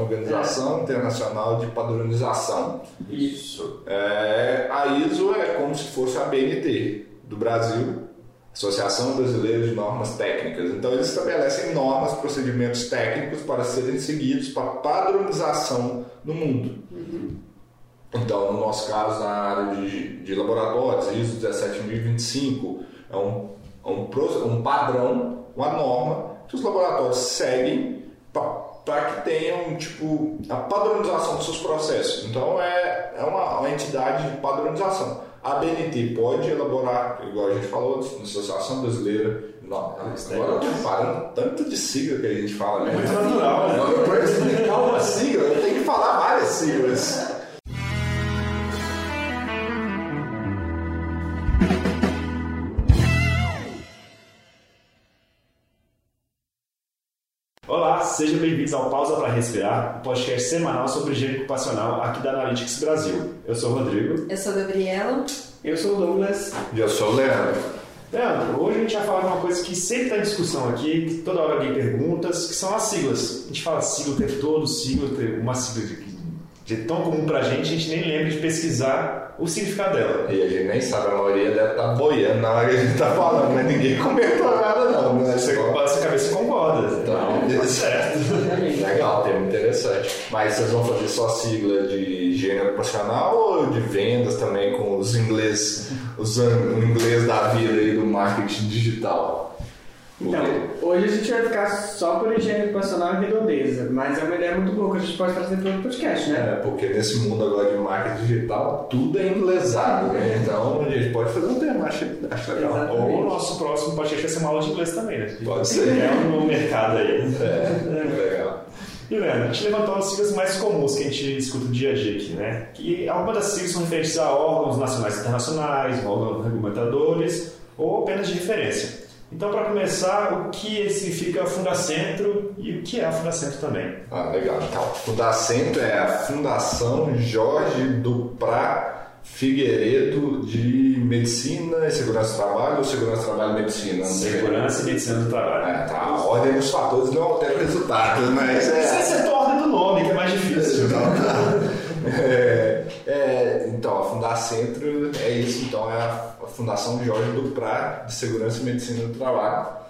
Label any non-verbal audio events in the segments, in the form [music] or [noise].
Organização Internacional de Padronização. Isso. É, a ISO é como se fosse a BNT do Brasil, Associação Brasileira de Normas Técnicas. Então, eles estabelecem normas, procedimentos técnicos para serem seguidos para padronização no mundo. Então, no nosso caso, na área de, de laboratórios, ISO 17025 é um, é um, um padrão, uma norma que os laboratórios seguem para que tenham tipo, a padronização dos seus processos. Então, é, é uma, uma entidade de padronização. A BNT pode elaborar, igual a gente falou, na Associação Brasileira. Não, agora eu tô reparando tanto de sigla que a gente fala, né? Muito natural, né? Para explicar uma sigla, eu tenho que falar várias siglas. Olá, sejam bem-vindos ao Pausa para Respirar, o podcast semanal sobre higiene ocupacional aqui da Analytics Brasil. Eu sou o Rodrigo. Eu sou a Gabriela. Eu sou o Douglas. Eu sou o Leandro. Leandro, hoje a gente vai falar de uma coisa que sempre está em discussão aqui, que toda hora alguém pergunta, que são as siglas. A gente fala sigla o tempo todo, sigla, uma sigla de, de tão comum pra gente, a gente nem lembra de pesquisar o significado dela. E a gente nem sabe, a maioria deve estar boiando na hora que a gente tá falando, mas ninguém [laughs] comentou nada não, Mas vocês vão fazer só sigla de higiene ocupacional ou de vendas também com os inglês, usando o inglês da vida aí do marketing digital? Então, hoje a gente vai ficar só por higiene ocupacional e redondeza, mas é uma ideia muito boa que a gente pode trazer para outro podcast, né? É, porque nesse mundo agora de marketing digital, tudo é inglesado, né? Então a gente pode fazer um tema, acho, acho legal. Exato. Ou o nosso próximo podcast vai ser uma aula de inglês também, né? Pode ser. É um mercado aí. É, legal. Leandro, a gente levantou as siglas mais comuns que a gente escuta no dia a dia aqui, né? Que algumas das siglas são referentes a órgãos nacionais e internacionais, órgãos regulamentadores ou apenas de referência. Então, para começar, o que significa Fundacentro e o que é a Fundacentro também? Ah, legal. Então, Fundacentro é a Fundação Jorge Duprá Figueiredo de Medicina e Segurança do Trabalho ou Segurança do Trabalho e Medicina? Segurança e medicina do trabalho. É, tá. A ordem dos fatores não altera o resultado, mas Você é. acertou a ordem do nome, que é mais difícil. Então, tá. É, é, então, a Fundacentro é isso, então é a Fundação Jorge Duprá de Segurança e Medicina do Trabalho.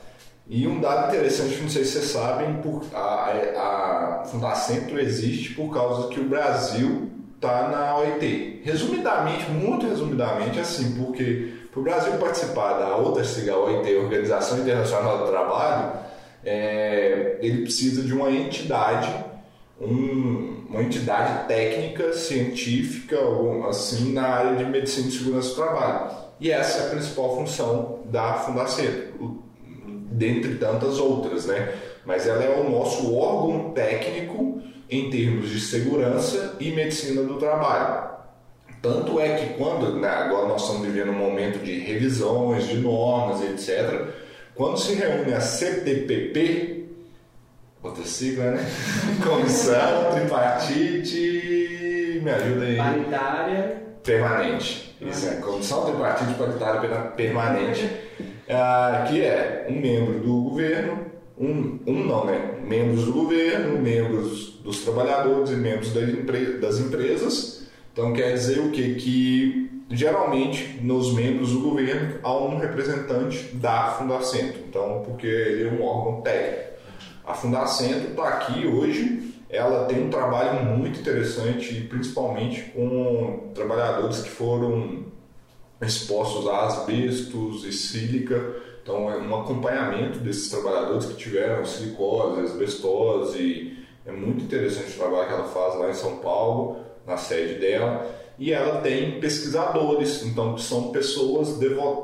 E um dado interessante, não sei se vocês sabem, por, a, a Fundacentro existe por causa que o Brasil está na OIT. Resumidamente, muito resumidamente, assim, porque para o Brasil participar da outra sigla OIT, Organização Internacional do Trabalho, é, ele precisa de uma entidade um- uma entidade técnica, científica, assim, na área de medicina e segurança do trabalho. E essa é a principal função da Fundacentro, dentre tantas outras, né? Mas ela é o nosso órgão técnico em termos de segurança e medicina do trabalho. Tanto é que quando, né, agora nós estamos vivendo um momento de revisões, de normas, etc. Quando se reúne a CTPP, outra sigla, né? [laughs] Comissão Tripartite, me ajuda aí. Paritária. Permanente. Isso é, Comissão Tripartite Paritária Permanente, ah, que é um membro do governo, um, um não, né? Membros do governo, membros dos trabalhadores e membros das, empre- das empresas. Então quer dizer o quê? Que geralmente nos membros do governo há um representante da Fundacentro. Então, porque ele é um órgão técnico. A Fundacentro está aqui hoje, ela tem um trabalho muito interessante, principalmente com trabalhadores que foram expostos a asbestos e sílica. Então, é um acompanhamento desses trabalhadores que tiveram silicose, asbestose. É muito interessante o trabalho que ela faz lá em São Paulo, na sede dela. E ela tem pesquisadores, então que são pessoas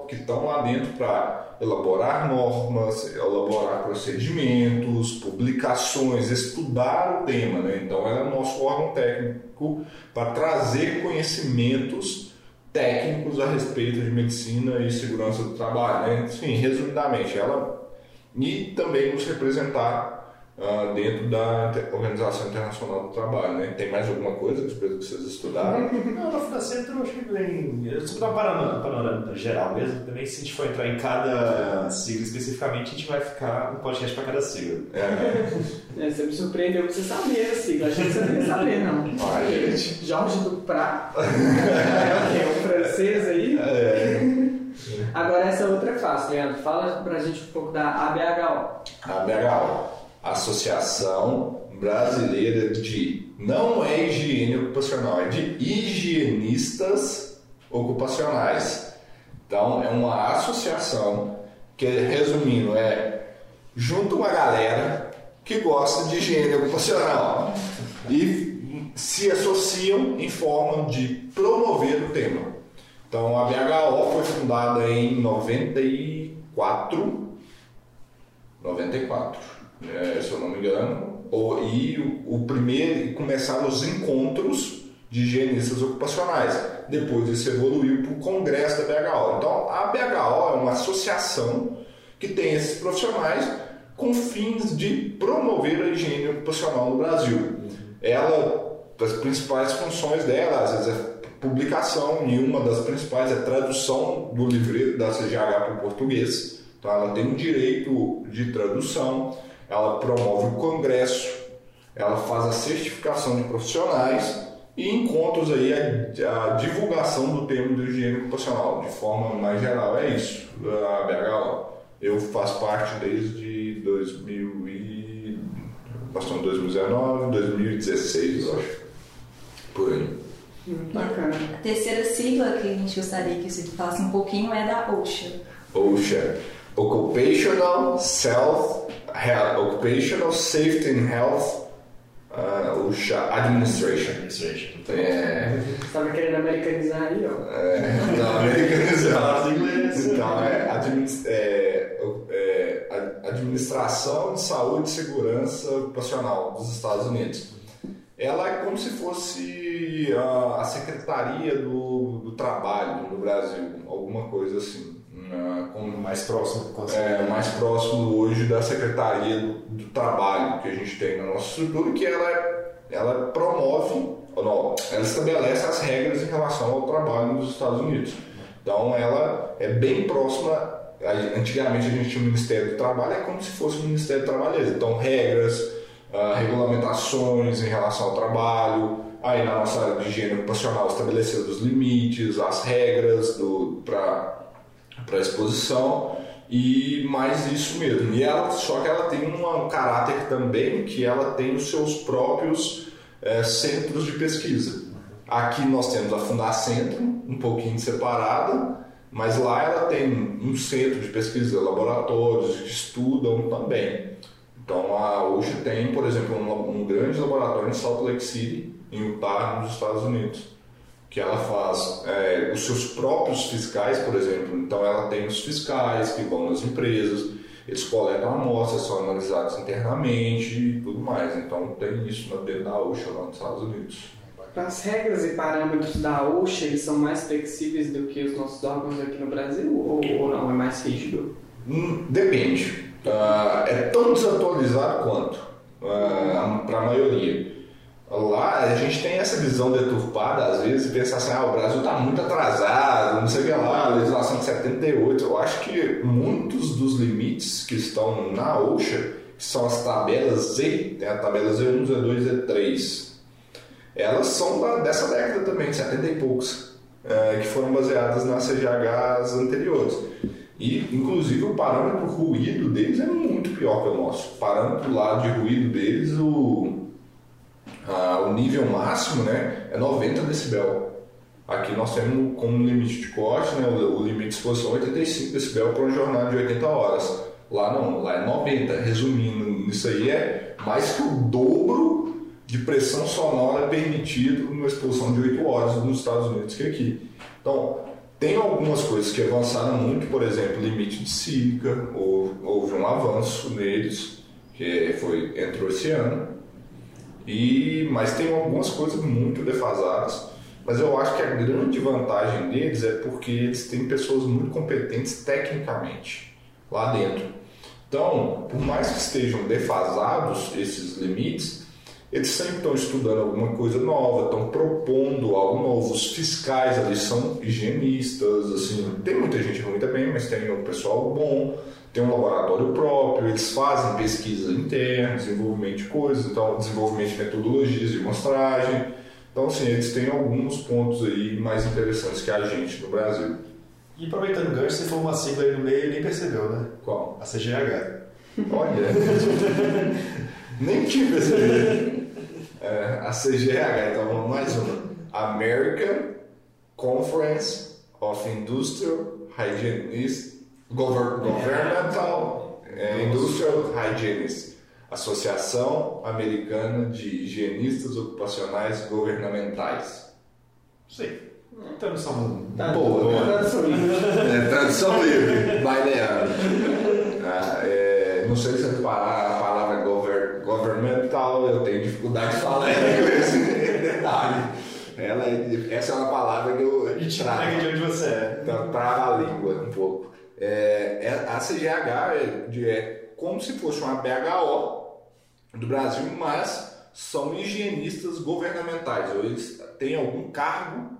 que estão lá dentro para elaborar normas, elaborar procedimentos, publicações, estudar o tema. Né? Então, ela é o nosso órgão técnico para trazer conhecimentos técnicos a respeito de medicina e segurança do trabalho. Né? Enfim, resumidamente, ela e também nos representar uh, dentro da Organização Internacional do Trabalho. Né? Tem mais alguma coisa que vocês estudaram? Não, no Fundacentro eu acho que vem. Eu estou dar um panorama, panorama geral mesmo. Também, se a gente for entrar em cada sigla especificamente, a gente vai ficar um podcast para cada sigla. É. é, você me surpreendeu que você sabia a sigla. Achei que você não ia saber, não. Gente. Jorge do Prat. é o quê? Um francês aí? É. Agora essa outra é fácil, Leandro. Fala pra gente um pouco da ABHO. ABHO, Associação Brasileira de. Não é higiene ocupacional, é de higienistas ocupacionais. Então, é uma associação que, resumindo, é junto uma galera que gosta de higiene ocupacional e se associam em forma de promover o tema. Então a BHO foi fundada em 94, 94, é, se eu não me engano, e o, o primeiro começaram os encontros de higienistas ocupacionais. Depois isso evoluiu para o congresso da BHO. Então a BHO é uma associação que tem esses profissionais com fins de promover a higiene ocupacional no Brasil. Ela, as principais funções dela, às vezes é publicação e uma das principais é tradução do livreto da CGH para o português. Então ela tem um direito de tradução, ela promove o congresso, ela faz a certificação de profissionais e encontros aí a, a divulgação do termo de higiene ocupacional de forma mais geral. É isso, a BHO. Eu faço parte desde 2000 e... Estamos 2019, 2016, eu acho. Por aí. Bacana. A terceira sigla que a gente gostaria que você falasse um pouquinho é da OSHA. OSHA. Occupational Self Health, Occupational Safety and Health uh, Administration. Administration. É. Estava querendo americanizar aí, ó. É, não, americanizar. então, é, administ é, é, Administração de Saúde e Segurança Ocupacional dos Estados Unidos ela é como se fosse a, a Secretaria do, do, Trabalho no Brasil, alguma coisa assim. Mais próximo é mais próximo hoje da Secretaria do, Trabalho que a gente tem na nossa estrutura, que ela, ela promove, não, ela estabelece as regras em relação ao trabalho nos Estados Unidos. Então ela é bem próxima. Antigamente a gente tinha o Ministério do Trabalho, é como se fosse o Ministério do Trabalho. Então regras, uh, regulamentações em relação ao trabalho, aí na nossa área de higiene ocupacional estabelecendo os limites, as regras para a exposição e mais isso mesmo. E ela, só que ela tem um caráter também que ela tem os seus próprios é, centros de pesquisa. Aqui nós temos a Fundacentro, um pouquinho separada, mas lá ela tem um centro de pesquisa, laboratórios que estudam também. Então a OSHA tem, por exemplo, um, um, grande laboratório em Salt Lake City, em Utah, nos Estados Unidos, que ela faz é, os seus próprios fiscais, por exemplo. Então ela tem os fiscais que vão nas empresas, eles coletam amostras, são analisados internamente e tudo mais. Então tem isso dentro da OSHA lá nos Estados Unidos. As regras e parâmetros da OSHA eles são mais flexíveis do que os nossos órgãos aqui no Brasil ou, ou não? É mais rígido? Hum, depende uh, é tão desatualizado quanto uh, ah, para a maioria. Lá a gente tem essa visão deturpada, às vezes, e pensa assim: ah, o Brasil está muito atrasado, não sei o que lá, a legislação de 78. Eu acho que muitos dos limites que estão na OSHA, que são as tabelas Z, tem a tabela Z1, Z2, Z3, elas são da, dessa década também, 70 e poucos, uh, que foram baseadas nas CGHs anteriores. E, inclusive, o parâmetro ruído deles é muito pior que o nosso. O parâmetro lá de ruído deles, o, a, o nível máximo né, é 90 decibel. Aqui nós temos como limite de corte, né, o, limite de exposição 85 decibel para uma jornada de 80 horas. Lá não, lá é 90. Resumindo, isso aí é mais que o dobro de pressão sonora permitido numa exposição de 8 horas nos Estados Unidos que aqui. Então, tem algumas coisas que avançaram muito, por exemplo, limite de sílica, houve um avanço neles, que foi entrou esse ano. E, mas tem algumas coisas muito defasadas. Mas eu acho que a grande vantagem deles é porque eles têm pessoas muito competentes tecnicamente lá dentro. Então, por mais que estejam defasados esses limites, eles sempre estão estudando alguma coisa nova, estão propondo algo novo. Os fiscais ali são higienistas, assim, tem muita gente ruim também, mas tem o pessoal bom, tem um laboratório próprio, eles fazem pesquisa interna, desenvolvimento de coisas, então desenvolvimento de metodologias de mostragem. Então, assim, eles têm alguns pontos aí mais interessantes que a gente no Brasil. E aproveitando o gancho, você falou uma sigla aí no meio e nem percebeu, né? Qual? A CGH. Olha, [laughs] nem tinha percebido. É, a CGH, então vamos mais uma. American Conference of Industrial Hygienists, Gover- Governmental é, Industrial Hygienists, Associação Americana de Higienistas Ocupacionais Governamentais. Sei. Tradução Tá, boa. tá, tradução livre. É, tradução livre. Ah, é, não sei se parar a palavra gover, governmental, eu tenho dificuldade de falar em inglês. Detalhe. Ela é- essa é uma palavra que eu entrega de onde você é. Então, trava a língua um pouco. É, é- a CGH é, é como se fosse uma BHO do Brasil, mas são higienistas governamentais, ou eles têm algum cargo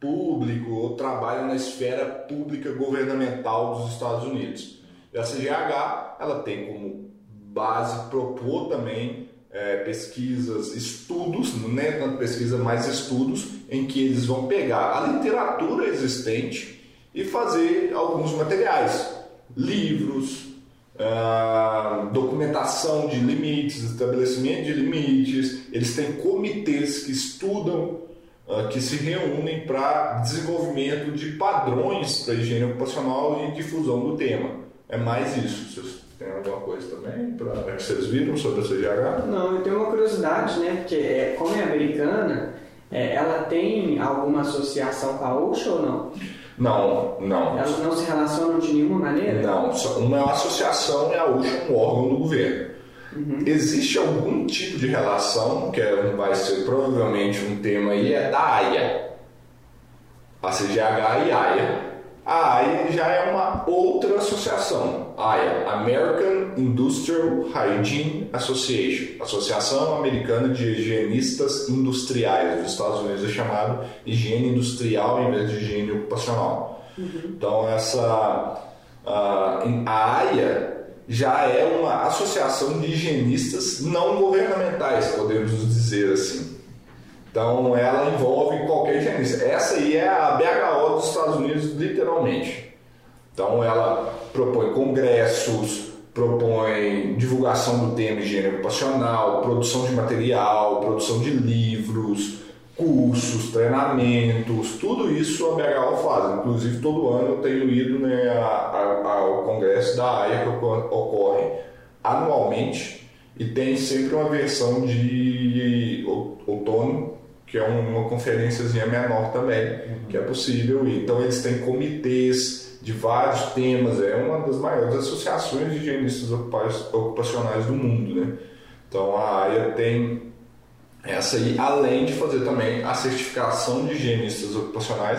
público ou trabalham na esfera pública governamental dos Estados Unidos. E a CGH ela tem como base propor também é, pesquisas, estudos, não é tanto pesquisa, mas estudos em que eles vão pegar a literatura existente e fazer alguns materiais, livros, ah, documentação de limites, estabelecimento de limites. Eles têm comitês que estudam, ah, que se reúnem para desenvolvimento de padrões para higiene ocupacional e difusão do tema. É mais isso. Vocês têm alguma coisa também pra, que vocês viram sobre a CGH? Não, eu tenho uma curiosidade, né? Porque é, como é americana, é, ela tem alguma associação com a OSHA ou não? Não, não. Elas não se relacionam de nenhuma maneira? Não, uma é associação e a é um órgão do governo. Existe algum tipo de relação, que é- vai ser provavelmente um tema aí, é da AIA. A CGH e a AIA. A AIA já é uma outra associação. AIA, American Industrial Hygiene Association, Associação Americana de Higienistas Industriais. Nos Estados Unidos é chamado higiene industrial em vez de higiene ocupacional. Então essa a, a AIA já é uma associação de higienistas não governamentais, podemos dizer assim. Então ela envolve qualquer higienista. Essa aí é a BHO dos Estados Unidos, literalmente. Então ela propõe congressos, propõe divulgação do tema higiene ocupacional, produção de material, produção de livros, cursos, treinamentos, tudo isso a BHO faz. Inclusive todo ano eu tenho ido né, a- a- ao congresso da AIA que oco- ocorre anualmente e tem sempre uma versão de ou- outono que é um- uma conferênciazinha menor também, que é possível ir. Então eles têm comitês de vários temas, é uma das maiores associações de higienistas ocupa- ocupacionais do mundo, né? Então a AIA tem essa aí, além de fazer também a certificação de higienistas ocupacionais.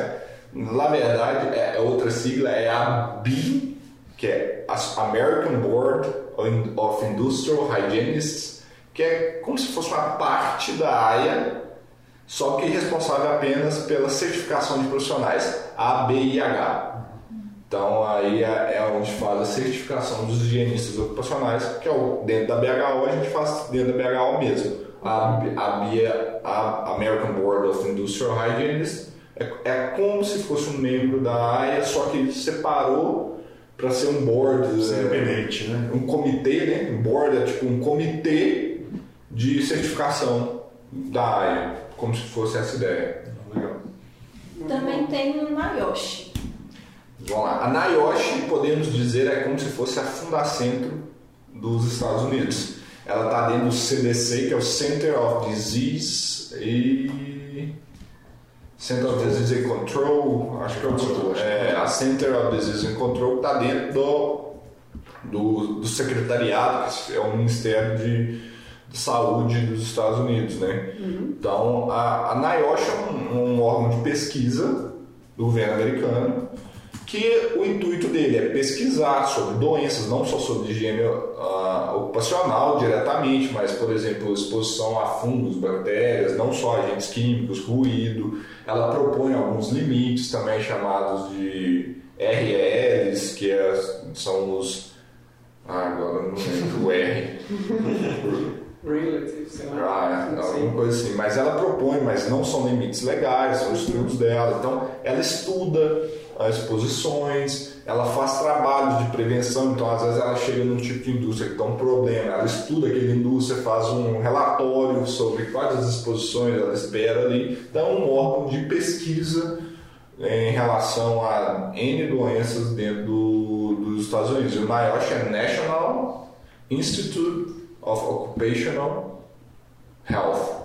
Na verdade, é outra sigla, é a BI, que é American Board of Industrial Hygienists, que é como se fosse uma parte da AIA, só que responsável apenas pela certificação de profissionais, ABIH. Então aí é é onde faz a certificação dos higienistas ocupacionais, que é o dentro da BHO, a gente faz dentro da BHO mesmo. A, a BIA, a American Board of Industrial Hygienists, é, é como se fosse um membro da AIA, só que separou para ser um board, é, Independente, né? um comitê, né? Um board é tipo um comitê de certificação da AIA, como se fosse essa ideia. Legal. Também tem o Nayoshi. Vamos lá. A NIOSH, podemos dizer, é como se fosse a Fundacentro dos Estados Unidos. Ela está dentro do CDC, que é o Center of Disease e. Center of Disease and Control, acho que é o é, a Center of Disease and Control está dentro do, do, do secretariado, que é o Ministério de, de Saúde dos Estados Unidos, né? Então, a, a NIOSH é um, um órgão de pesquisa do governo americano que o intuito dele é pesquisar sobre doenças, não só sobre higiene uh, ocupacional diretamente, mas, por exemplo, exposição a fungos, bactérias, não só agentes químicos, ruído. Ela propõe alguns limites também chamados de RELs, que é, são os. Ah, agora não lembro o R. [laughs] Relative, sei lá. Ah, alguma coisa assim. Mas ela propõe, mas não são limites legais, são estudos dela. Então, ela estuda as exposições, ela faz trabalhos de prevenção, então às vezes ela chega num tipo de indústria que está um problema, ela estuda aquela indústria, faz um relatório sobre quais as exposições ela espera ali, é um órgão de pesquisa em relação a N doenças dentro do, dos Estados Unidos. O NIOSH é National Institute of Occupational Health.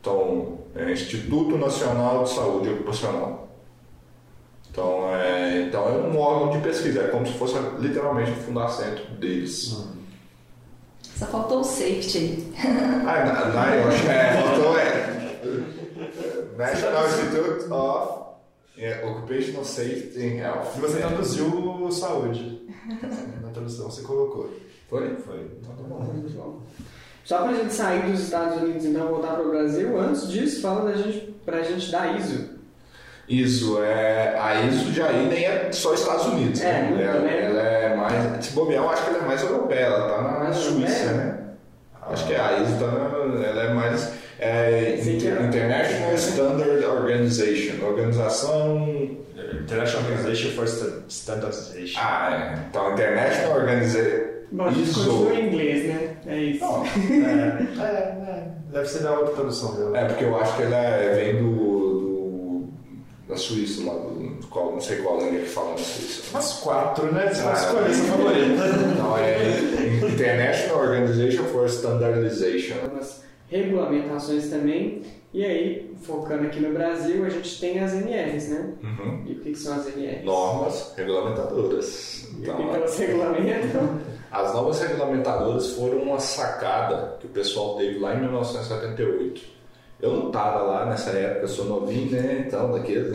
Então, é Instituto Nacional de Saúde Ocupacional. Então é, então é um órgão de pesquisa, é como se fosse literalmente o fundacentro deles. Só faltou o safety aí. ah, na, na, eu acho que é, faltou é. National Institute of yeah, Occupational Safety and Health. E você traduziu saúde. Na tradução você colocou. Foi? Foi. Então tá bom. Só pra gente sair dos Estados Unidos e então voltar pro Brasil, antes disso, fala da gente, pra gente dar ISO. ISO, é, a ISO já aí nem é só Estados Unidos, É, né? ela, bem. ela é mais. Se bobear, eu acho que ela é mais europeia, ela tá na Mais Suíça, europeia? né? Acho que a ISO tá na, ela é mais. É, é- International Standard Organization, organização. International Organization for Sta- Standardization. Ah, é. Então, International Organization. Bom, continua em inglês, né? É isso. É, é, é. Deve ser da outra tradução dela. É, porque eu acho que ela é- vem do- da Suíça, lá, do, qual, não sei qual língua que fala na Suíça. Umas quatro, né? Você vai escolher sua favorita. Então, é International Organization for Standardization. Algumas regulamentações também. E aí, focando aqui no Brasil, a gente tem as NRs, né? Uhum. E o que, que são as NRs? Normas regulamentadoras. E o Então, que, que elas regulamentam? as novas regulamentadoras foram uma sacada que o pessoal teve lá em 1978. Eu não estava lá nessa época, sou novinho, né? Então, daqueles.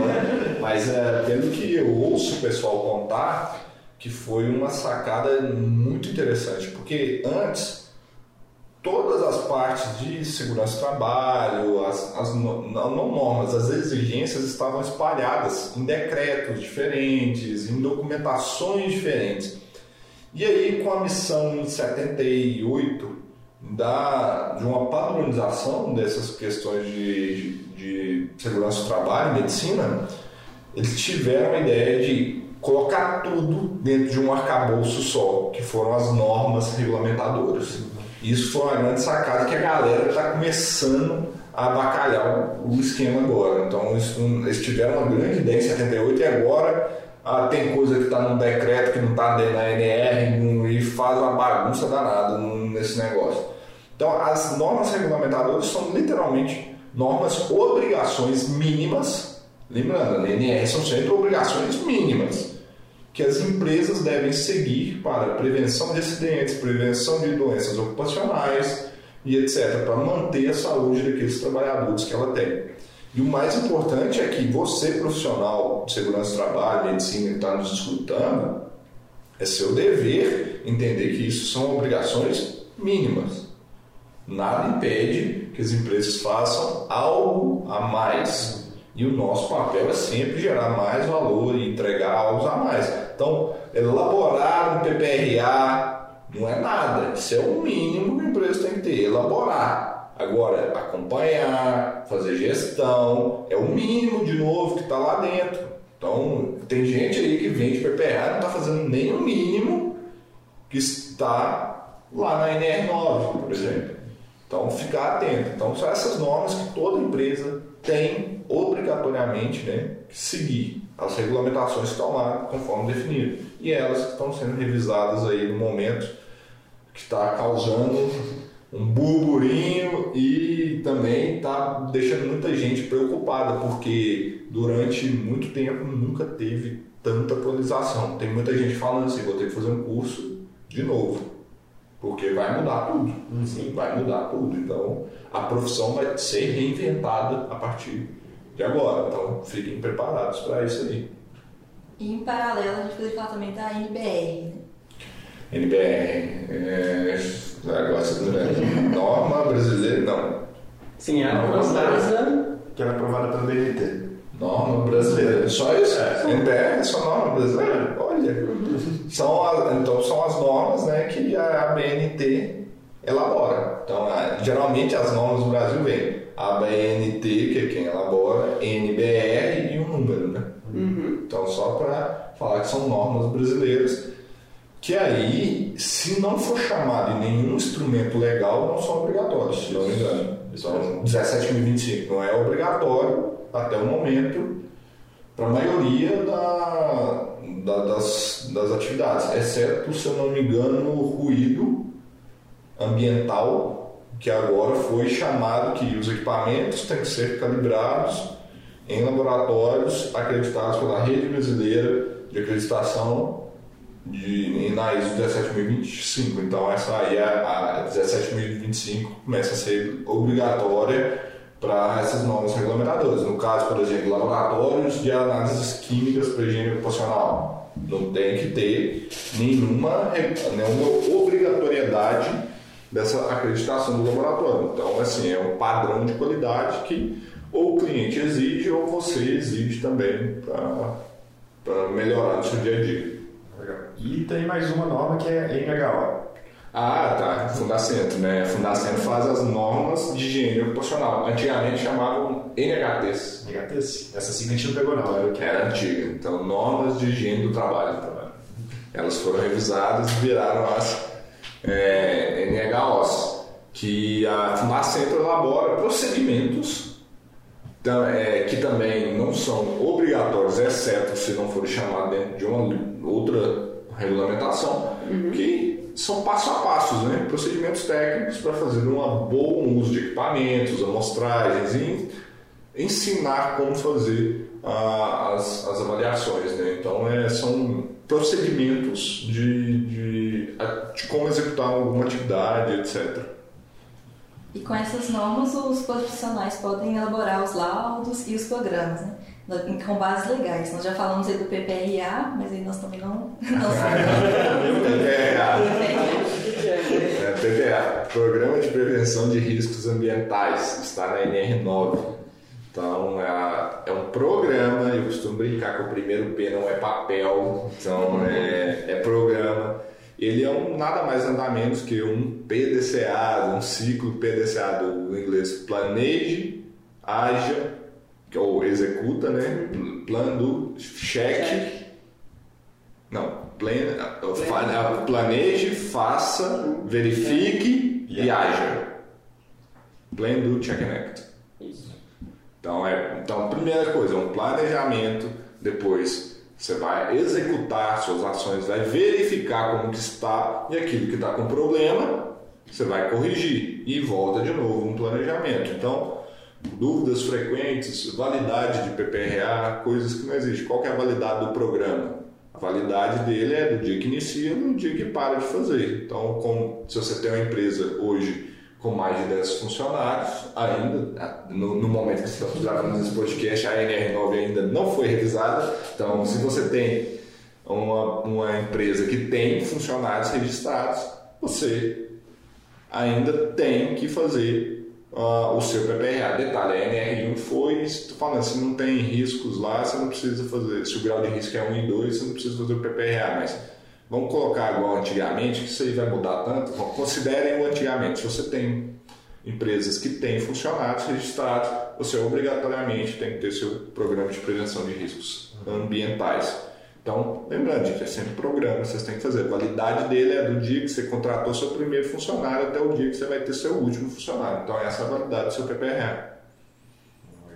[laughs] Mas é, pelo que eu ouço o pessoal contar, que foi uma sacada muito interessante, porque antes todas as partes de segurança do trabalho, as, as não, não normas, as exigências estavam espalhadas em decretos diferentes, em documentações diferentes. E aí, com a missão em 78 da, de uma padronização dessas questões de, de, de segurança do trabalho, medicina, eles tiveram a ideia de colocar tudo dentro de um arcabouço só, que foram as normas regulamentadoras. Isso foi uma grande sacada que a galera está começando a avacalhar o esquema agora. Então, eles tiveram uma grande ideia em 78 e agora ah, tem coisa que está num decreto que não está da NR e faz uma bagunça danada nesse negócio. Então, as normas regulamentadoras são literalmente normas, obrigações mínimas. Lembrando, a NR são sempre obrigações mínimas que as empresas devem seguir para prevenção de acidentes, prevenção de doenças ocupacionais e etc., para manter a saúde daqueles trabalhadores que ela tem. E o mais importante é que você, profissional de segurança do trabalho, medicina, que está nos escutando, é seu dever entender que isso são obrigações mínimas. Nada impede que as empresas façam algo a mais. E o nosso papel é sempre gerar mais valor e entregar algo a mais. Então, elaborar um PPRA não é nada. Isso é o mínimo que a empresa tem que ter, elaborar. Agora, acompanhar, fazer gestão, é o mínimo de novo que está lá dentro. Então, tem gente aí que vende PPRA e não está fazendo nem o mínimo que está lá na NR9, por exemplo. Então, ficar atento. Então, são essas normas que toda empresa tem obrigatoriamente né, que seguir. As regulamentações que estão lá, conforme definido. E elas estão sendo revisadas aí no momento que está causando um burburinho e também está deixando muita gente preocupada, porque durante muito tempo nunca teve tanta atualização. Tem muita gente falando assim, vou ter que fazer um curso de novo, porque vai mudar tudo. Sim, vai mudar tudo. Então a profissão vai ser reinventada a partir de agora. Então fiquem preparados para isso aí. E em paralelo a gente poderia falar também da NBR, né? NBR, é, agora tá norma brasileira, não. Sim, a Não, proposta. Que era aprovada pelo BNT. Norma brasileira, só isso? É. NBR é só norma brasileira? Olha. São as, então são as normas né, que a BNT elabora. Então, a- geralmente as normas do Brasil vêm a BNT, que é quem elabora, NBR e um número, né? Uhum. Então, só para falar que são normas brasileiras, que aí, se não for chamado em nenhum instrumento legal, não são obrigatórios, se não me engano. Então, 17.025 não é obrigatório até o momento para a maioria da, da- das, das atividades, exceto, se eu não me engano, o ruído ambiental, que agora foi chamado que os equipamentos têm que ser calibrados em laboratórios acreditados pela Rede Brasileira de Acreditação de, na ISO 17025. Então, essa aí, a, a 17025, começa a ser obrigatória para essas normas regulamentadoras. No caso, por exemplo, laboratórios de análises químicas para higiene ocupacional. Não tem que ter nenhuma, nenhuma obrigatoriedade dessa acreditação do laboratório. Então, assim, é um padrão de qualidade que ou o cliente exige ou você exige também para melhorar no seu dia a dia. E tem mais uma norma que é NHO. Ah, tá. Fundacentro, né? Fundacentro faz as normas de higiene ocupacional. Antigamente chamavam NHTs. NHTs. Essa sigla a gente não pegou não, era o que Era antiga. Então, normas de higiene do trabalho. Elas foram revisadas e viraram as é, NHOs, que a Fundacentro elabora procedimentos é, que também não são obrigatórios, exceto se não forem chamados dentro de uma outra regulamentação, que são passo a passos, né? procedimentos técnicos para fazer um bom uso de equipamentos, amostragens e ensinar como fazer ah, as, as avaliações. Né? Então, é, são procedimentos de, de, de como executar alguma atividade, etc. E com essas normas, os profissionais podem elaborar os laudos e os programas, né? Com bases legais. Nós já falamos aí do PPRA, mas aí nós também não, não PPA. É, PPA, Programa de Prevenção de Riscos Ambientais, está na NR9. Então, é, é um programa, eu costumo brincar que o primeiro P não é papel, então é, é programa. Ele é um nada mais nada menos que um PDCA, um ciclo PDCA do inglês planeje, haja, que é o executa, né? Plano, cheque. Não, plane, planeje, faça, verifique e haja. Plan, do, check and act. Isso. Então, é, então, primeira coisa, um planejamento, depois você vai executar suas ações, vai verificar como que está e aquilo que está com problema, você vai corrigir e volta de novo um planejamento. Então, dúvidas frequentes, validade de PPRA, coisas que não existem. Qual é a validade do programa? A validade dele é do dia que inicia no dia que para de fazer. Então, como, se você tem uma empresa hoje com mais de 10 funcionários, ainda, no, no momento que estamos gravando esse podcast, a NR9 ainda não foi revisada. Então, se você tem uma, uma empresa que tem funcionários registrados, você ainda tem que fazer uh, o seu PPRA. Detalhe, a NR1 foi, falando, se não tem riscos lá, você não precisa fazer, se o grau de risco é 1 e 2, você não precisa fazer o PPRA, mas vamos colocar igual antigamente, que isso aí vai mudar tanto, considerem o antigamente, se você tem empresas que têm funcionários registrados, você obrigatoriamente tem que ter seu programa de prevenção de riscos ambientais. Então, lembrando, gente, é sempre programa, vocês têm que fazer. A validade dele é do dia que você contratou seu primeiro funcionário até o dia que você vai ter seu último funcionário. Então, essa é a validade do seu PPRA.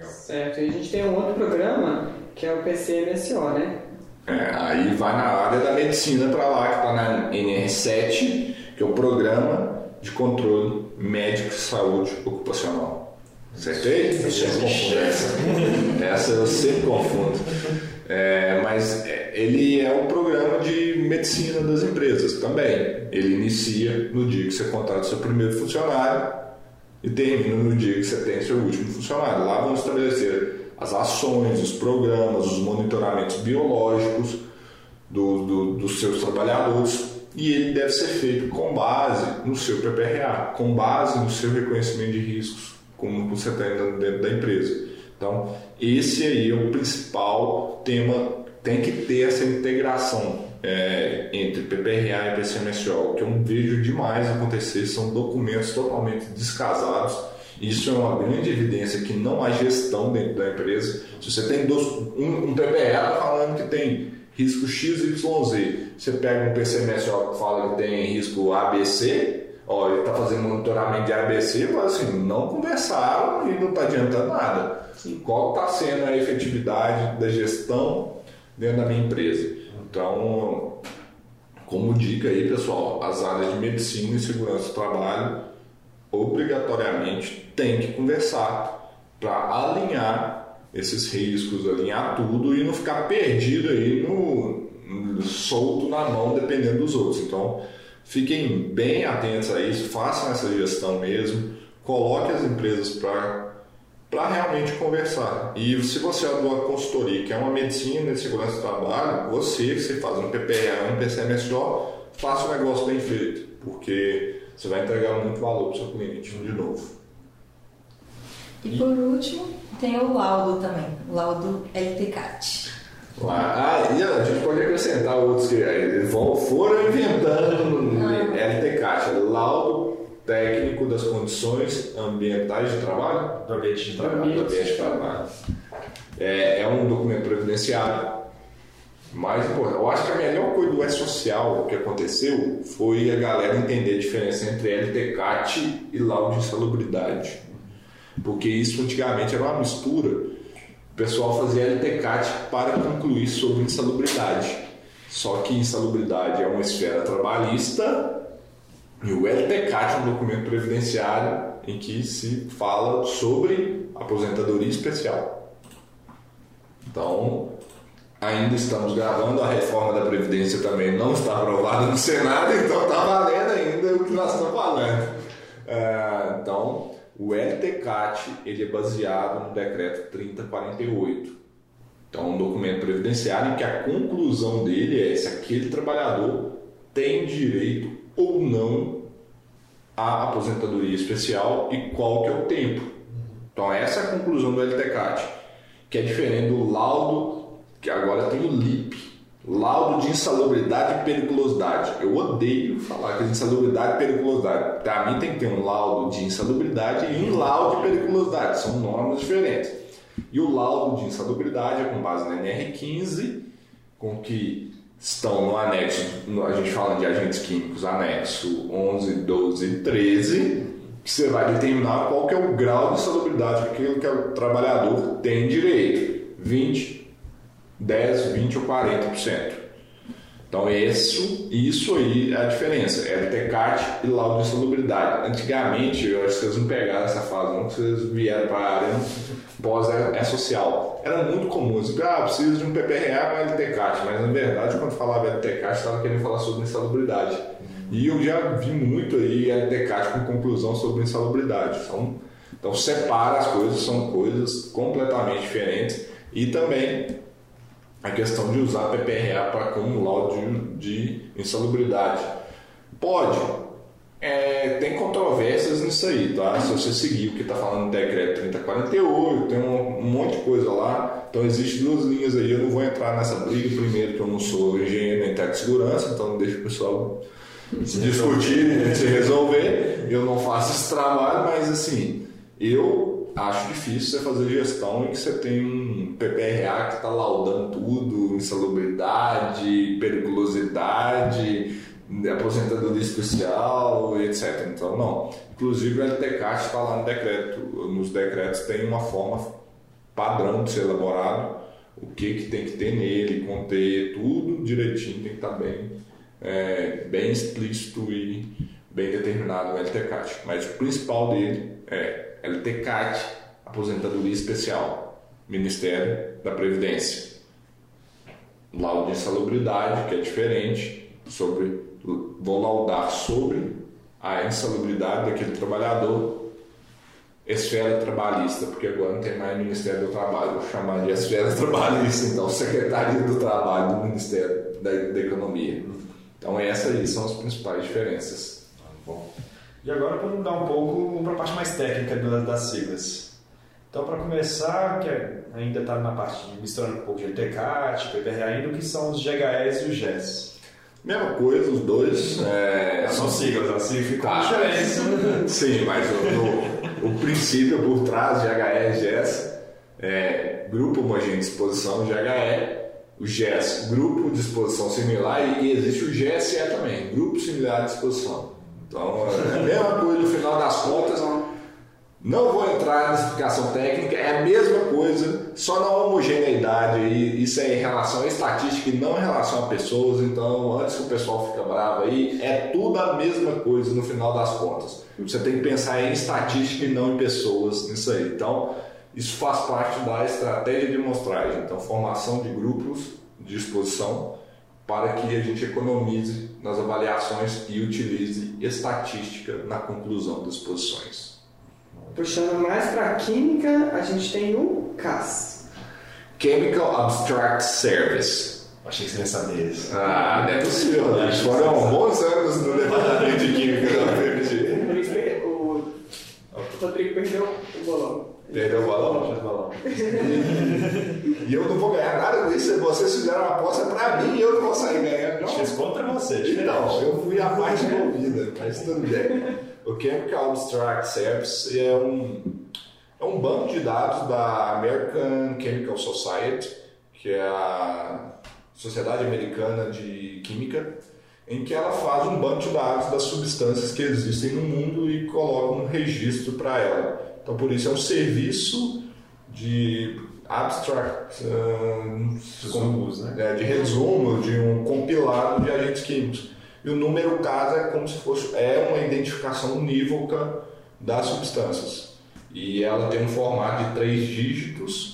Certo, e a gente tem um outro programa que é o PCMSO, né? É, aí vai na área da medicina para lá, que está na NR7, que é o Programa de Controle Médico de Saúde Ocupacional. Acertei? Eu sempre confundo essa. Essa eu sempre confundo. É, mas é, ele é um programa de medicina das empresas também. Ele inicia no dia que você contrata seu primeiro funcionário e termina no dia que você tem seu último funcionário. Lá vão estabelecer as ações, os programas, os monitoramentos biológicos do, do, dos seus trabalhadores e ele deve ser feito com base no seu PPRA, com base no seu reconhecimento de riscos, como você está dentro da empresa. Então, esse aí é o principal tema, tem que ter essa integração é, entre PPRA e PCMSO, que eu vejo demais acontecer, são documentos totalmente descasados. Isso é uma grande evidência que não há gestão dentro da empresa. Se você tem dois, um, um PPRA falando que tem risco XYZ, você pega um PCMSO que fala que tem risco ABC, ó, ele está fazendo monitoramento de ABC, mas assim, não conversaram e não está adiantando nada. Qual está sendo a efetividade da gestão dentro da minha empresa? Então, como dica aí, pessoal, as áreas de medicina e segurança do trabalho obrigatoriamente tem que conversar para alinhar esses riscos, alinhar tudo e não ficar perdido aí no, no solto na mão dependendo dos outros. Então, fiquem bem atentos a isso, façam essa gestão mesmo, coloque as empresas para realmente conversar. E se você é uma consultoria, que é uma medicina de segurança do trabalho, você, você faz um PPA, um PCMSO, faça o negócio bem feito, porque você vai entregar muito valor para o seu cliente, de novo. E por último, tem o laudo também, o laudo LTCAT. Ah, e a gente pode acrescentar outros que foram inventando ah. LTCAT, laudo técnico das condições ambientais de trabalho. Do ambiente de trabalho. Do ambiente de trabalho. É, é um documento previdenciário. Mais importante, eu acho que a melhor coisa do E-Social que aconteceu foi a galera entender a diferença entre LTCAT e laudo de insalubridade. Porque isso antigamente era uma mistura. O pessoal fazia LTCAT para concluir sobre insalubridade. Só que insalubridade é uma esfera trabalhista e o LTCAT é um documento previdenciário em que se fala sobre aposentadoria especial. Então, ainda estamos gravando, a reforma da Previdência também não está aprovada no Senado, [laughs] então está valendo ainda o que nós estamos falando. É, então, o LTCAT ele é baseado no decreto 3048. Então, é um documento previdenciário em que a conclusão dele é se aquele trabalhador tem direito ou não a aposentadoria especial e qual que é o tempo. Então essa é a conclusão do LTCAT, que é diferente do laudo, que agora tem o LIP, laudo de insalubridade e periculosidade. Eu odeio falar que é insalubridade e periculosidade. Para mim tem que ter um laudo de insalubridade e um laudo de periculosidade, são normas diferentes. E o laudo de insalubridade é com base na NR15, com que estão no anexo, a gente fala de agentes químicos, anexo 11, 12 e 13, que você vai determinar qual que é o grau de salubridade que que o trabalhador tem direito, 20, 10, 20 ou 40%. Então, isso, isso aí é a diferença. É LTCAT e laudo de salubridade. Antigamente, eu acho que vocês não pegaram essa fase, não, vocês vieram para a área pós é, é social. Era muito comum, assim, ah, preciso de um PPRA com LTCAT, mas na verdade, quando falava LTCAT, estava querendo falar sobre insalubridade. E eu já vi muito aí LTCAT com conclusão sobre insalubridade. Então, então separa as coisas, são coisas completamente diferentes. E também a questão de usar PPRA para laudo de, de insalubridade. Pode. É, tem controvérsias nisso aí, tá? Se você seguir o que está falando no decreto 3048, tem um, monte de coisa lá. Então, existem duas linhas aí. Eu não vou entrar nessa briga. Primeiro, que eu não sou engenheiro em de segurança, então deixa o pessoal se discutir se resolver. Eu não faço esse trabalho, mas assim, eu acho difícil você fazer gestão em que você tem um PPRA que está laudando tudo, insalubridade, periculosidade, aposentadoria especial, etc. Então, não. Inclusive, o LTCAT está lá no decreto. Nos decretos tem uma forma padrão de ser elaborado, o que, que tem que ter nele, conter, tudo direitinho, tem que estar tá bem, é, bem explícito e bem determinado no LTCAT. Mas o principal dele é LTCAT, Aposentadoria Especial, Ministério da Previdência. Laudo de insalubridade, que é diferente, sobre, vou laudar sobre a insalubridade daquele trabalhador esfera trabalhista, porque agora não tem mais Ministério do Trabalho, vou chamar de esfera [laughs] trabalhista, então Secretaria do Trabalho do Ministério da, da Economia. Então essas aí são as principais diferenças. Bom. E agora vamos mudar um pouco para a parte mais técnica das siglas. Então, para começar, que é, ainda está na parte de misturando um pouco de LTCAT, PPRA ainda, o que são os GHS e os GES? Mesma coisa, os dois. É, são siglas, assim ficam ah, diferentes. [laughs] Sim, mas o, o, o, princípio por trás de HE e GES é Grupo Homogêneo de Exposição, GHE, o GES, Grupo de Exposição Similar, e, e existe o GSE também, Grupo Similar de Exposição. Então, é a mesma coisa no final das contas. Não vou entrar na explicação técnica, é a mesma coisa, só na homogeneidade aí, isso é em relação à estatística e não em relação a pessoas, então antes que o pessoal fique bravo aí, é tudo a mesma coisa no final das contas. Você tem que pensar em estatística e não em pessoas nisso aí. Então, isso faz parte da estratégia de amostragem, então formação de grupos de exposição para que a gente economize nas avaliações e utilize estatística na conclusão das exposições. Puxando mais para química, a gente tem o CAS. Chemical Abstract Service. Achei que você ia saber isso. Ah, não é possível. Né? Foram bons anos no departamento de química da [laughs] PMG. O Rodrigo perdeu o bolão. Perdeu o balão? [laughs] e eu não vou ganhar nada com isso. Vocês fizeram uma aposta pra mim e eu não vou sair ganhando. Fiz contra você. Então, eu fui a parte envolvida, mas tudo bem. O Chemical Abstract Service é um, é um banco de dados da American Chemical Society, que é a Sociedade Americana de Química, em que ela faz um banco de dados das substâncias que existem no mundo e coloca um registro para ela. Então, por isso, é um serviço de abstract, uh, Resumos, né? é, de resumo, de um compilado de agentes químicos. E o número casa é como se fosse é uma identificação unívoca das substâncias. E ela tem um formato de três dígitos,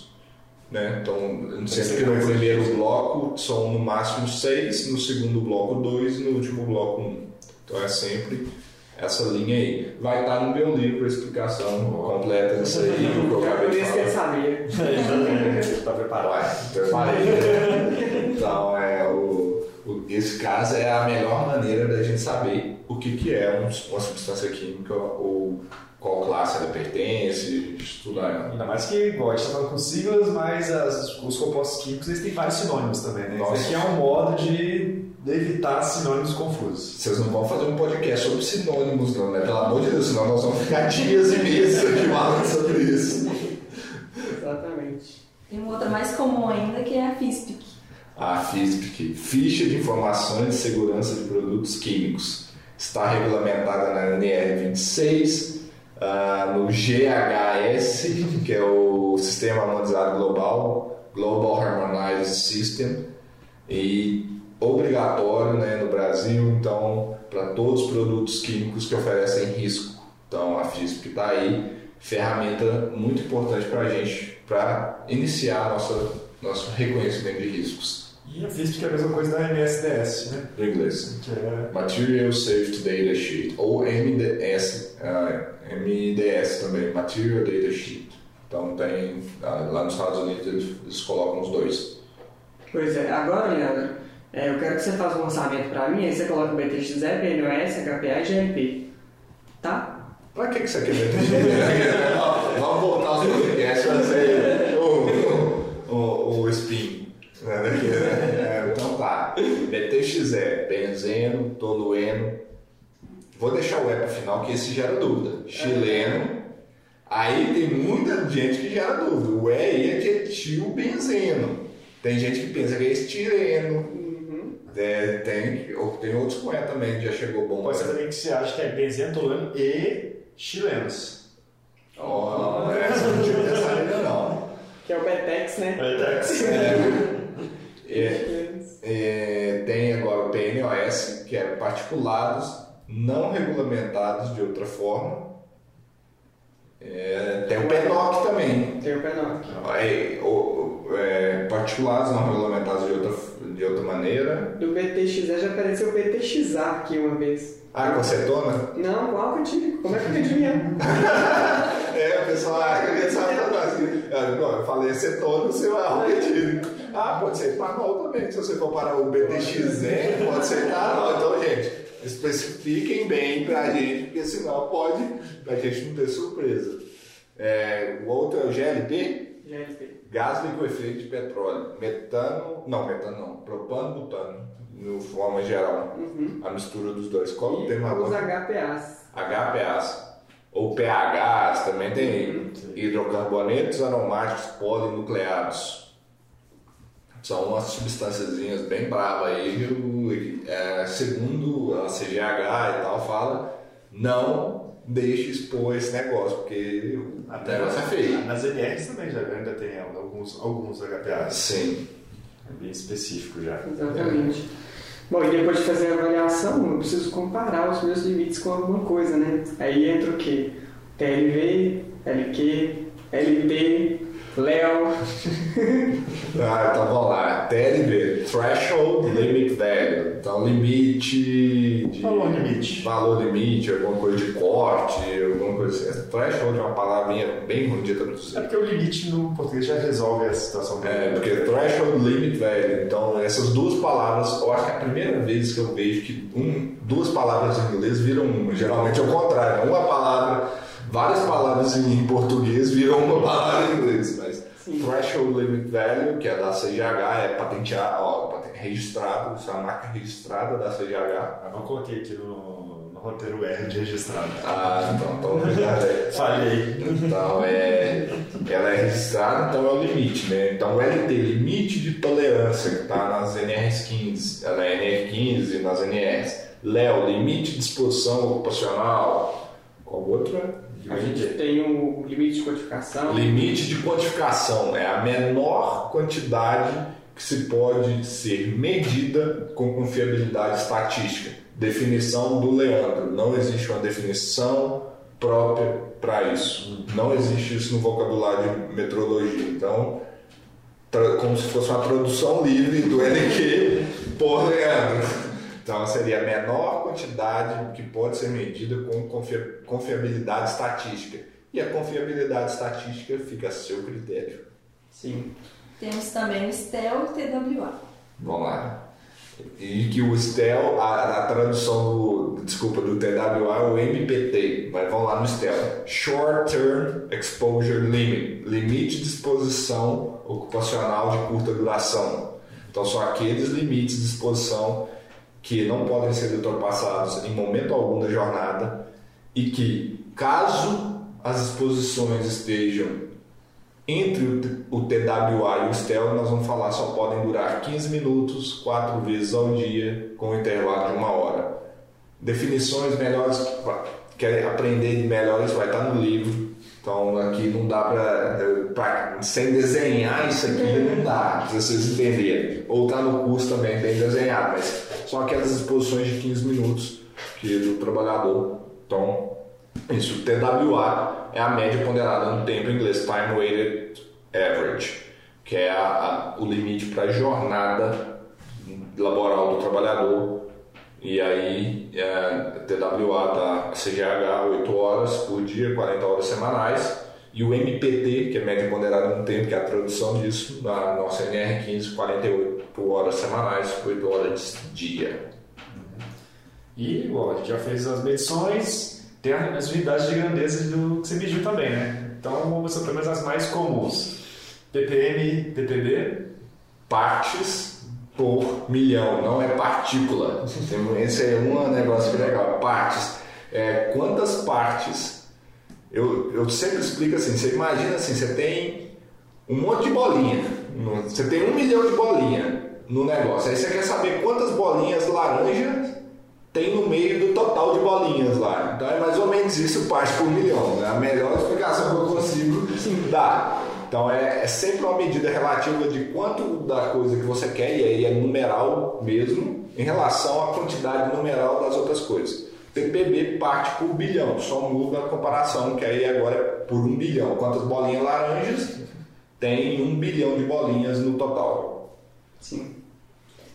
né? Então, sempre que no primeiro bloco são no máximo seis, no segundo bloco dois e no último bloco um. Então é sempre essa linha aí. Vai estar no meu livro a explicação completa disso aí. [laughs] que eu acabei de falar. sabia. [laughs] Está preparado? Preparei. Então, é, o, o, esse caso é a melhor maneira da gente saber o que, que é uma substância química ou qual classe ela pertence, estudar. Ainda mais que, igual, a gente está falando com siglas, mas as, os compostos químicos eles têm vários sinônimos também, né? Nossa. Isso aqui é um modo de de evitar sinônimos confusos. Vocês não vão fazer um podcast sobre sinônimos, não, né? Pelo amor de Deus, senão nós vamos ficar dias e meses aqui falando sobre isso. Exatamente. Tem uma outra mais comum ainda que é a FISPIC. A FISPIC, Ficha de Informações de Segurança de Produtos Químicos. Está regulamentada na NR 26, uh, no GHS, que é o Sistema Harmonizado Global, Global Harmonized System, e obrigatório né, no Brasil, então, para todos os produtos químicos que oferecem risco. Então, a FISP está aí, ferramenta muito importante para a gente, para iniciar nossa, nosso reconhecimento de riscos. E a FISP é a mesma coisa da MSDS, né? Em inglês. Que é... Material Safety Data Sheet, ou MDS, uh, ah, MDS também, Material Data Sheet. Então, tem, uh, lá nos Estados Unidos eles, eles colocam os dois. Pois é, agora, Leandro, é, eu quero que você faça um lançamento para mim, aí você coloca o BTX0, BNOS, HPA e GLP. Tá? Pra que, que você quer BTX? [laughs] Vamos voltar aos podcasts fazer o, o, o spin. Né? É, tá. BTX0, benzeno, tolueno. Vou deixar o E para final, que esse gera dúvida. Chileno. Aí tem muita gente que gera dúvida. O E aí é de benzeno. Tem gente que pensa que é estireno. É, tem, tem outros com E também, que já chegou bom. Pode ser também que você acha que é benzentolano e chilenos. Oh, essa não tive dessa linha não. Que é o Betex, né? Betex. É, [laughs] é, é, tem agora o PNOS, que é particulados não regulamentados de outra forma. É, tem o PNOC também. Tem o PNOC. É, o, é, particulados não regulamentados de outra, de outra maneira. Do BTXE já apareceu o BTXA aqui uma vez. Ah, com acetona? Não, com álcool etílico. Como é que eu adivinhar? [laughs] É, o pessoal acha que. Não, eu falei acetona, você vai repetir. Ah, pode ser etanol também. Se você for para o BTXN, pode ser etanol. Então, gente, especifiquem bem pra gente, porque senão pode, pra gente não ter surpresa. É, o outro é o GLP? GLP. Gás liquefeito de petróleo. Metano, não, metano não, propano, butano, no forma geral. Uhum. A mistura dos dois. Qual o tema Os agora? HPAs. HPAs. Ou PHs, também tem hidrocarbonetos aromáticos polinucleados. São umas substâncias bem bravas aí. é, segundo a CGH e tal, fala não deixe expor esse negócio, porque o negócio é feio. Nas NRs também já ainda tem alguns, alguns HPAs. Sim. É bem específico já. Exatamente. Bom, e depois de fazer a avaliação, eu preciso comparar os meus limites com alguma coisa, né? Aí entra o quê? TLV, LQ, LP, Léo. Ah, então vamos lá. TLV, Threshold Limit Value. Então, limite. De, Valor limite. Valor limite, alguma coisa de corte, alguma coisa assim. Threshold é uma palavrinha bem ruim de É traduzir. porque o limite no português já resolve a situação. É, porque Threshold Limit Value. Então, essas duas palavras, eu acho que é a primeira vez que eu vejo que um, duas palavras em inglês viram uma. Geralmente é o contrário. Uma palavra, várias palavras em português viram uma palavra em inglês. Mas Sim. Threshold Limit Value, que é da CGH, é patenteado, ó, registrado, isso é uma marca registrada da CGH. Eu não coloquei aqui no, no roteiro R de registrado. Ah, então, então obrigado. é. Falhei. Então, é, ela é registrada, então é o limite, né? Então, o LT, limite de tolerância, que está nas NRs 15, ela é NR15 nas NRs. LEO, limite de exposição ocupacional. Qual outro é? A gente tem o limite de codificação. Limite de quantificação é a menor quantidade que se pode ser medida com confiabilidade estatística. Definição do Leandro. Não existe uma definição própria para isso. Não existe isso no vocabulário de metrologia. Então, como se fosse uma tradução livre do LQ por Leandro. Então, seria a menor quantidade que pode ser medida com confia- confiabilidade estatística. E a confiabilidade estatística fica a seu critério. Sim. Temos também o STEL e o TWA. Vamos lá. E que o STEL, a, a tradução do, desculpa, do TWA é o MPT, mas vamos lá no STEL. Short Term Exposure Limit, limite de exposição ocupacional de curta duração. Então são aqueles limites de exposição que não podem ser ultrapassados em momento algum da jornada e que, caso as exposições estejam entre o TWA e o STEL, nós vamos falar só podem durar 15 minutos, quatro vezes ao dia, com um intervalo de uma hora. Definições melhores, quer aprender de melhores, vai estar no livro. Então aqui não dá para. Sem desenhar isso aqui não dá, pra vocês entenderem. Ou está no curso também bem desenhado, mas são aquelas exposições de 15 minutos que do trabalhador. Então, isso, TWA é a média ponderada no tempo em inglês, Time Weighted Average, que é a- a- o limite para a jornada laboral do trabalhador. E aí, é, TWA da CGH, 8 horas por dia, 40 horas semanais. E o MPT, que é média ponderada no tempo, que é a tradução disso, na nossa NR15, 48 horas semanais, 8 horas dia. E, bom, a gente já fez as medições, tem as unidades de grandeza do que você mediu também, né? Então, vamos pelo menos as mais comuns. ppm, ppb, partes por milhão, não é partícula. Esse é um negócio é legal. Partes. É, quantas partes? Eu, eu sempre explico assim: você imagina assim, você tem um monte de bolinha. Você tem um milhão de bolinha no negócio. Aí você quer saber quantas bolinhas laranjas tem no meio do total de bolinhas lá. Então é mais ou menos isso, parte por milhão. É a melhor explicação que eu consigo dar. Então é, é sempre uma medida relativa de quanto da coisa que você quer, e aí é numeral mesmo, em relação à quantidade numeral das outras coisas. PPB parte por bilhão, só muda a comparação, que aí agora é por um bilhão. Quantas bolinhas laranjas? Tem um bilhão de bolinhas no total. Sim.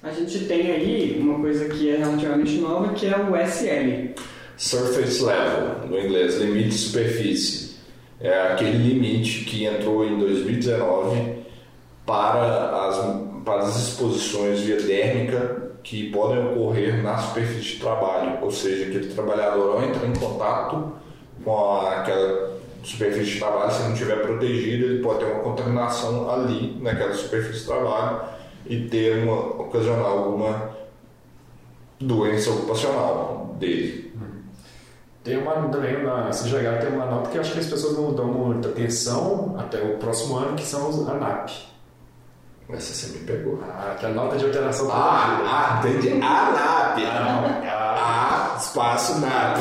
A gente tem aí uma coisa que é relativamente nova, que é o SL. Surface level, no inglês, limite de superfície. é aquele limite que entrou em 2019 para as, para as exposições via térmica que podem ocorrer na superfície de trabalho, ou seja, aquele trabalhador ao entrar em contato com aquela superfície de trabalho, se não estiver protegido, ele pode ter uma contaminação ali naquela superfície de trabalho e ter uma ocasionar alguma doença ocupacional dele. Tem uma também na CGH tem uma nota que acho que as pessoas não dão muita atenção até o próximo ano, que são os ANAP. Essa você me pegou. Ah, que a nota de alteração Ah, ah entendi. ANAP. Ah, Ah, espaço NAP.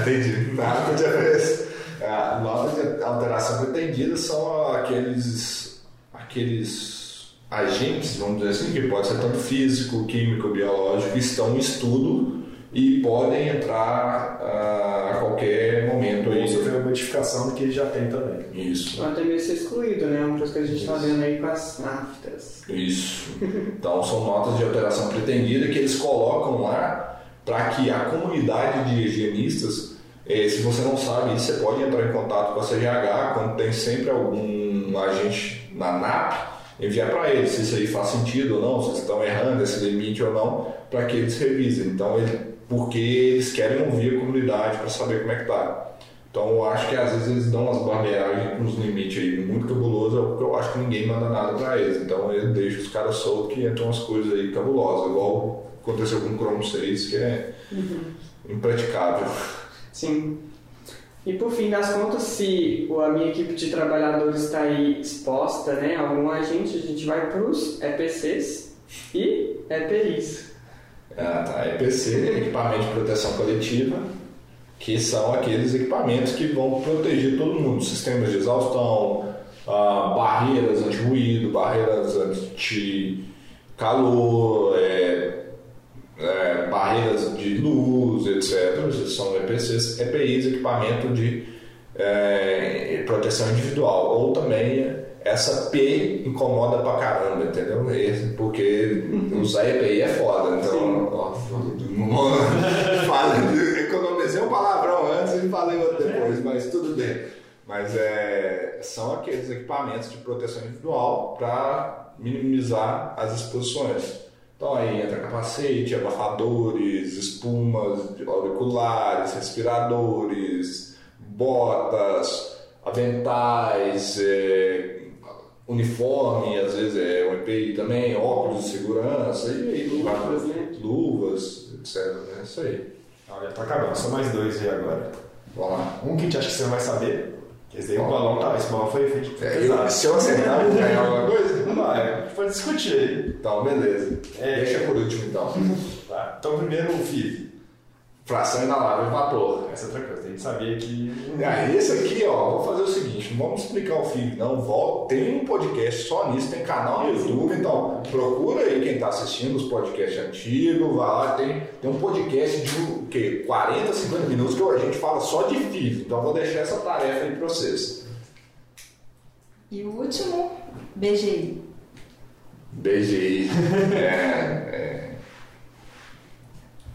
Entendi. Nota de alteração. A nota de alteração pretendida são aqueles, aqueles agentes, vamos dizer assim, que pode ser tanto físico, químico, biológico, que estão em estudo e podem entrar ah, a qualquer momento aí. Ou sofrer uma modificação do que já tem também. Isso. Ou até mesmo ser excluído, né? Uma coisa que a gente está vendo aí com as naftas. Isso. Então são notas de alteração pretendida que eles colocam lá para que a comunidade de higienistas, eh, se você não sabe isso, você pode entrar em contato com a CGH quando tem sempre algum agente na NAP, enviar para eles se isso aí faz sentido ou não, se eles estão errando esse limite ou não, para que eles revisem. Então, ele, porque eles querem ouvir a comunidade para saber como é que tá. Então eu acho que às vezes eles dão umas barbeiragens com uns limites aí muito cabulosos, porque eu acho que ninguém manda nada para eles. Então ele deixa os caras soltos que entram umas coisas aí cabulosas, igual aconteceu com o Chrome 6, que é impraticável. Sim. E por fim das contas, se a minha equipe de trabalhadores está aí exposta né, a algum agente, a gente vai para os EPCs e EPIs. Ah, tá. EPC, equipamento de proteção coletiva, que são aqueles equipamentos que vão proteger todo mundo, sistemas de exaustão, ah, barreiras anti-ruído, barreiras anti-calor, é, é, barreiras de luz, etc. São EPCs, EPIs, equipamento de é, proteção individual, ou também essa P incomoda pra caramba, entendeu? Porque usar EPI é foda, então. Ó, [laughs] falei, economizei um palavrão antes e falei outro depois, mas tudo bem. Mas é, são aqueles equipamentos de proteção individual para minimizar as exposições. Então aí entra capacete, abafadores, espumas auriculares, respiradores, botas, aventais, é, uniforme, às vezes é um EPI também, óculos de segurança, e aí Luvas, né? luvas, etc. Né? Isso aí. Olha, tá acabando, só mais dois aí agora. Vamos lá. Um que a gente acha que você não vai saber, que esse daí o balão tá, esse balão foi feito É, eu, se eu acertar, eu vou ganhar alguma coisa? Não vai, a gente pode discutir aí. Então, beleza. É. Deixa por último, então. Tá. Então, primeiro o FIV. Fração inalável vapor. Essa é outra coisa, tem que saber que. Ah, esse aqui, ó, vou fazer o vamos explicar o FIV, não. Volta, tem um podcast só nisso, tem canal no YouTube, então procura aí quem está assistindo os podcasts antigos, vai lá, tem, tem um podcast de o quê? 40, 50 minutos que a gente fala só de FIV, então eu vou deixar essa tarefa aí para vocês. E o último, BGI. BGI. É. é. [laughs]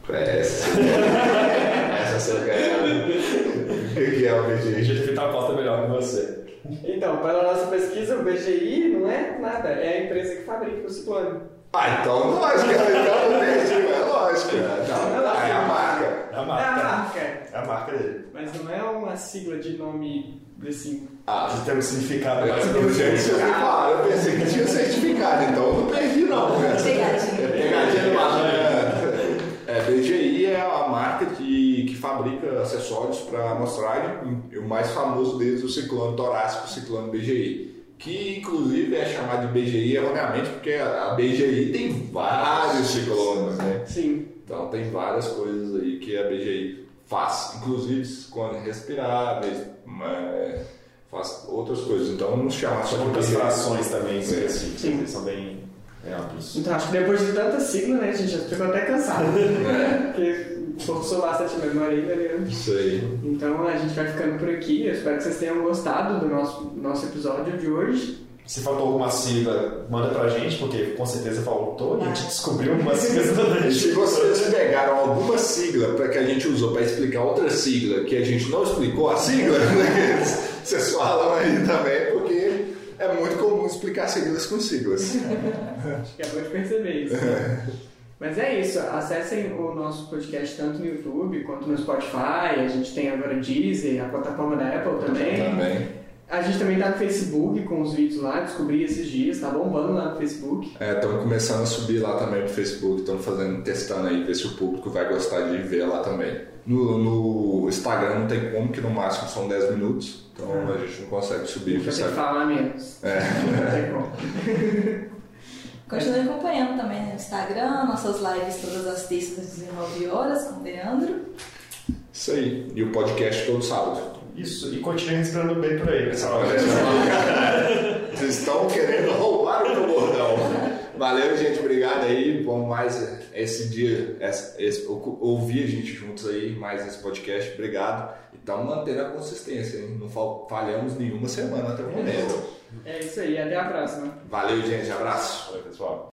É, essa. essa você ganhar. O que que é o A gente BGI? já feito a aposta melhor que você. Então, pela nossa pesquisa, o BGI não é nada, é a empresa que fabrica o ciclone. Ah, então lógico, então não perdi, é lógico. Não, é a marca. É a É a marca. marca, É a marca dele. mas não é uma sigla de nome assim. Ah, Que tem um significado eu, mais eu, pensei, profundo. eu pensei que tinha certificado, então eu não perdi não. cara. Pegadinha. É pegadinha do. É, BGI é a marca que, que fabrica acessórios para amostragem e o mais famoso deles é o ciclone torácico, o ciclone BGI. Que inclusive é chamado de BGI erroneamente porque a BGI tem vários ciclones, né? Sim. Então tem várias coisas aí que a BGI faz, inclusive ciclones respiráveis, faz outras coisas. Então não se chama só de Outras BGI. frações também específicas, Sim. eles são bem é. Então acho que depois de tanta sigla, né, a gente já ficou até cansado. É, [laughs] Porque forçou bastante a memória aí, galera. isso aí. Então a gente vai ficando por aqui. Eu espero que vocês tenham gostado do nosso, nosso episódio de hoje. Se faltou alguma sigla, manda pra gente, porque com certeza faltou. A gente descobriu algumas [laughs] siglas durante. se vocês pegaram alguma sigla para que a gente usou para explicar outra sigla que a gente não explicou a sigla, [laughs] vocês falam aí também, porque é muito comum explicar siglas com siglas. Acho que acabou de perceber isso. [laughs] Mas é isso, acessem o nosso podcast tanto no YouTube quanto no Spotify, a gente tem agora Deezer, a plataforma da Apple também. Também. A gente também tá no Facebook com os vídeos lá, descobri esses dias, tá bombando lá no Facebook. É, estamos começando a subir lá também pro Facebook, estamos fazendo, testando aí, ver se o público vai gostar de ver lá também. No, no Instagram não tem como, que no máximo são 10 minutos, então Ah. a gente não consegue subir, sabe? falar menos. É. Não tem como. [laughs] Continue acompanhando também no Instagram, nossas lives todas as terças às 19 horas com o Leandro. Isso aí. E o podcast todo sábado. Isso, e continue respirando bem por aí, pessoal. [laughs] Vocês estão querendo roubar o meu bordão. Valeu, gente. Obrigado aí. Bom, mais esse dia, esse, esse- ou- ouvir a gente juntos aí, mais esse podcast. Obrigado. E estamos mantendo a consistência, hein? Não fal- falhamos nenhuma semana até o momento. É isso aí, até a próxima. Valeu, gente. Abraço. Valeu, pessoal.